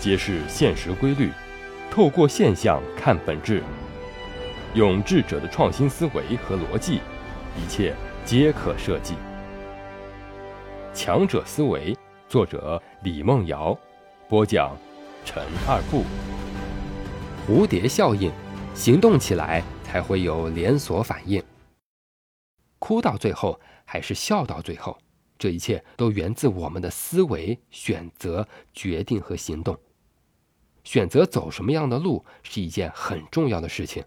揭示现实规律，透过现象看本质，用智者的创新思维和逻辑，一切皆可设计。强者思维，作者李梦瑶，播讲陈二步。蝴蝶效应，行动起来才会有连锁反应。哭到最后还是笑到最后，这一切都源自我们的思维、选择、决定和行动。选择走什么样的路是一件很重要的事情。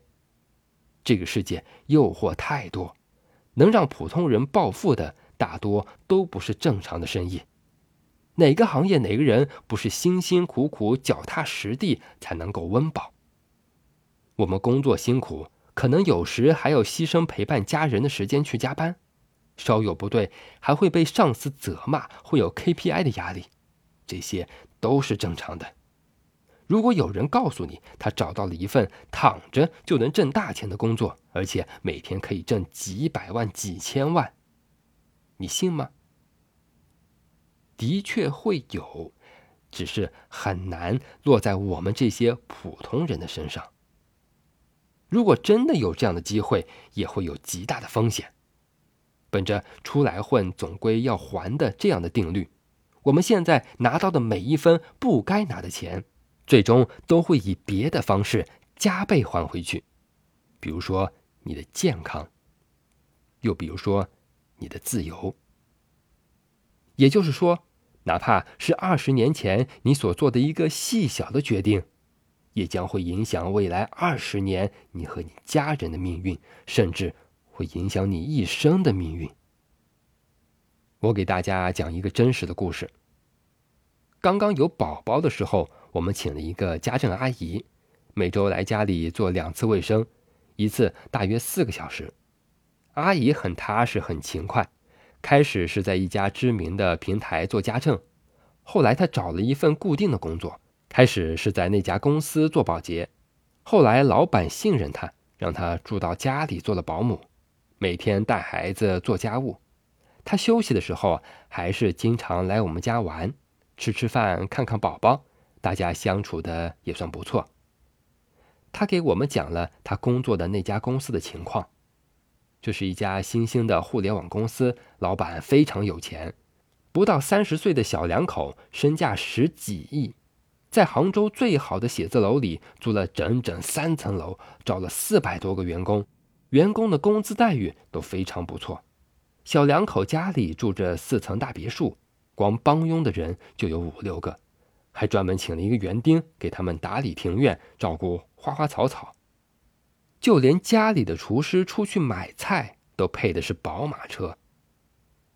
这个世界诱惑太多，能让普通人暴富的大多都不是正常的生意。哪个行业哪个人不是辛辛苦苦、脚踏实地才能够温饱？我们工作辛苦，可能有时还要牺牲陪伴家人的时间去加班，稍有不对还会被上司责骂，会有 KPI 的压力，这些都是正常的。如果有人告诉你他找到了一份躺着就能挣大钱的工作，而且每天可以挣几百万、几千万，你信吗？的确会有，只是很难落在我们这些普通人的身上。如果真的有这样的机会，也会有极大的风险。本着“出来混，总归要还”的这样的定律，我们现在拿到的每一分不该拿的钱。最终都会以别的方式加倍还回去，比如说你的健康，又比如说你的自由。也就是说，哪怕是二十年前你所做的一个细小的决定，也将会影响未来二十年你和你家人的命运，甚至会影响你一生的命运。我给大家讲一个真实的故事。刚刚有宝宝的时候。我们请了一个家政阿姨，每周来家里做两次卫生，一次大约四个小时。阿姨很踏实，很勤快。开始是在一家知名的平台做家政，后来她找了一份固定的工作，开始是在那家公司做保洁。后来老板信任她，让她住到家里做了保姆，每天带孩子做家务。她休息的时候还是经常来我们家玩，吃吃饭，看看宝宝。大家相处的也算不错。他给我们讲了他工作的那家公司的情况，这是一家新兴的互联网公司，老板非常有钱，不到三十岁的小两口，身价十几亿，在杭州最好的写字楼里租了整整三层楼，招了四百多个员工，员工的工资待遇都非常不错。小两口家里住着四层大别墅，光帮佣的人就有五六个。还专门请了一个园丁给他们打理庭院，照顾花花草草。就连家里的厨师出去买菜都配的是宝马车。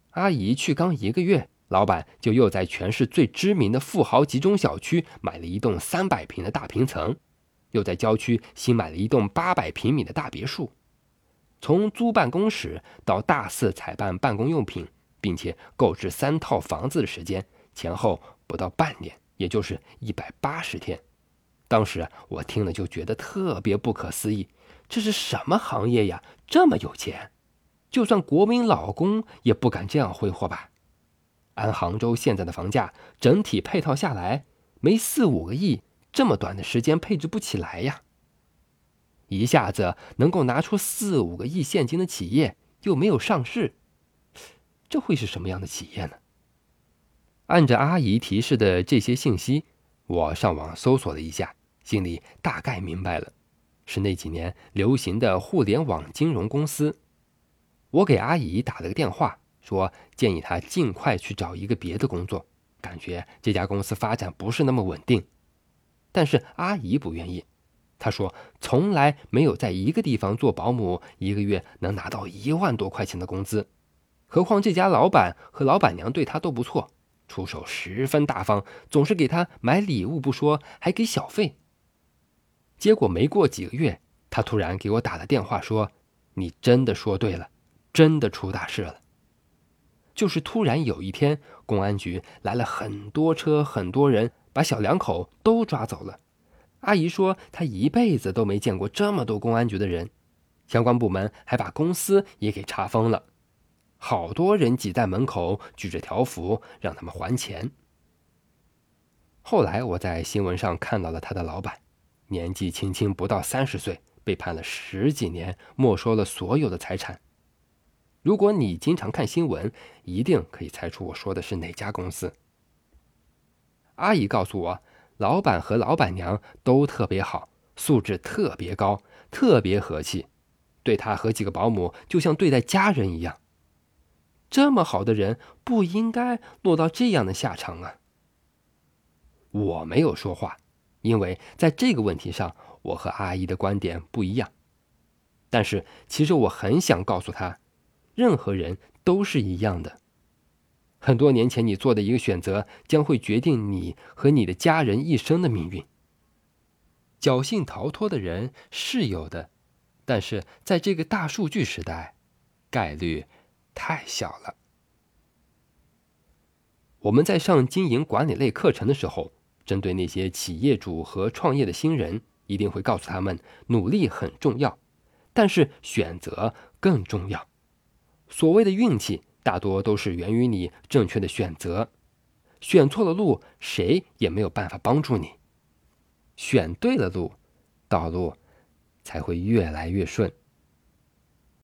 阿姨去刚一个月，老板就又在全市最知名的富豪集中小区买了一栋三百平的大平层，又在郊区新买了一栋八百平米的大别墅。从租办公室到大肆采办办公用品，并且购置三套房子的时间，前后不到半年。也就是一百八十天，当时我听了就觉得特别不可思议，这是什么行业呀？这么有钱，就算国民老公也不敢这样挥霍吧？按杭州现在的房价，整体配套下来没四五个亿，这么短的时间配置不起来呀！一下子能够拿出四五个亿现金的企业，又没有上市，这会是什么样的企业呢？按着阿姨提示的这些信息，我上网搜索了一下，心里大概明白了，是那几年流行的互联网金融公司。我给阿姨打了个电话，说建议她尽快去找一个别的工作，感觉这家公司发展不是那么稳定。但是阿姨不愿意，她说从来没有在一个地方做保姆，一个月能拿到一万多块钱的工资，何况这家老板和老板娘对她都不错。出手十分大方，总是给他买礼物不说，还给小费。结果没过几个月，他突然给我打了电话，说：“你真的说对了，真的出大事了。”就是突然有一天，公安局来了很多车，很多人，把小两口都抓走了。阿姨说，她一辈子都没见过这么多公安局的人，相关部门还把公司也给查封了。好多人挤在门口，举着条幅让他们还钱。后来我在新闻上看到了他的老板，年纪轻轻不到三十岁，被判了十几年，没收了所有的财产。如果你经常看新闻，一定可以猜出我说的是哪家公司。阿姨告诉我，老板和老板娘都特别好，素质特别高，特别和气，对他和几个保姆就像对待家人一样。这么好的人不应该落到这样的下场啊！我没有说话，因为在这个问题上，我和阿姨的观点不一样。但是，其实我很想告诉她，任何人都是一样的。很多年前你做的一个选择，将会决定你和你的家人一生的命运。侥幸逃脱的人是有的，但是在这个大数据时代，概率太小了。我们在上经营管理类课程的时候。针对那些企业主和创业的新人，一定会告诉他们：努力很重要，但是选择更重要。所谓的运气，大多都是源于你正确的选择。选错了路，谁也没有办法帮助你；选对了路，道路才会越来越顺。